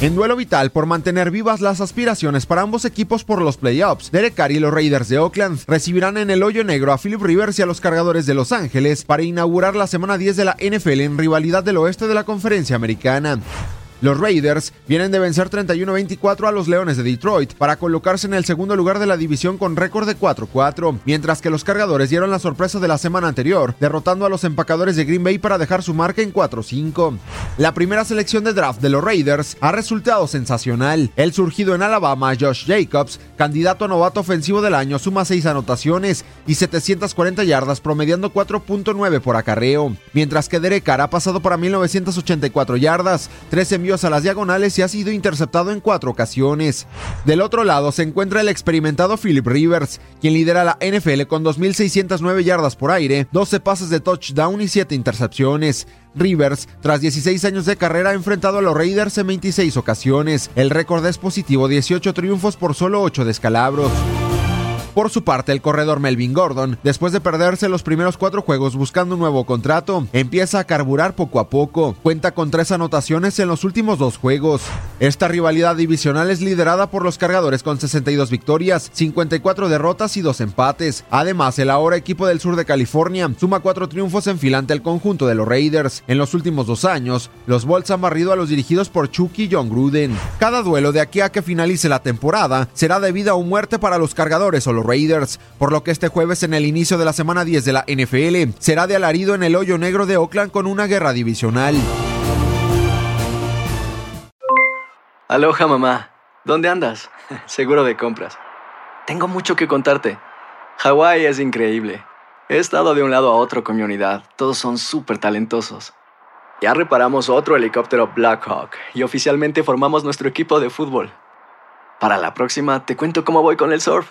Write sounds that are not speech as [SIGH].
En duelo vital por mantener vivas las aspiraciones para ambos equipos por los playoffs, Derek Carr y los Raiders de Oakland recibirán en el hoyo negro a Philip Rivers y a los cargadores de Los Ángeles para inaugurar la semana 10 de la NFL en rivalidad del oeste de la conferencia americana. Los Raiders vienen de vencer 31-24 a los Leones de Detroit para colocarse en el segundo lugar de la división con récord de 4-4, mientras que los cargadores dieron la sorpresa de la semana anterior, derrotando a los empacadores de Green Bay para dejar su marca en 4-5. La primera selección de draft de los Raiders ha resultado sensacional. El surgido en Alabama, Josh Jacobs, candidato a novato ofensivo del año, suma 6 anotaciones y 740 yardas, promediando 4.9 por acarreo, mientras que Derek Carr ha pasado para 1984 yardas, 13 a las diagonales y ha sido interceptado en cuatro ocasiones. Del otro lado se encuentra el experimentado Philip Rivers, quien lidera la NFL con 2.609 yardas por aire, 12 pases de touchdown y 7 intercepciones. Rivers, tras 16 años de carrera, ha enfrentado a los Raiders en 26 ocasiones. El récord es positivo, 18 triunfos por solo 8 descalabros. Por su parte, el corredor Melvin Gordon, después de perderse los primeros cuatro juegos buscando un nuevo contrato, empieza a carburar poco a poco. Cuenta con tres anotaciones en los últimos dos juegos. Esta rivalidad divisional es liderada por los cargadores con 62 victorias, 54 derrotas y dos empates. Además, el ahora equipo del sur de California suma cuatro triunfos en fila ante conjunto de los Raiders. En los últimos dos años, los Bolts han barrido a los dirigidos por Chucky John Gruden. Cada duelo de aquí a que finalice la temporada será de vida o muerte para los cargadores o los Raiders, por lo que este jueves en el inicio de la semana 10 de la NFL será de alarido en el hoyo negro de Oakland con una guerra divisional. Aloha mamá. ¿Dónde andas? [LAUGHS] Seguro de compras. Tengo mucho que contarte. Hawái es increíble. He estado de un lado a otro con mi unidad. Todos son súper talentosos. Ya reparamos otro helicóptero Blackhawk y oficialmente formamos nuestro equipo de fútbol. Para la próxima te cuento cómo voy con el surf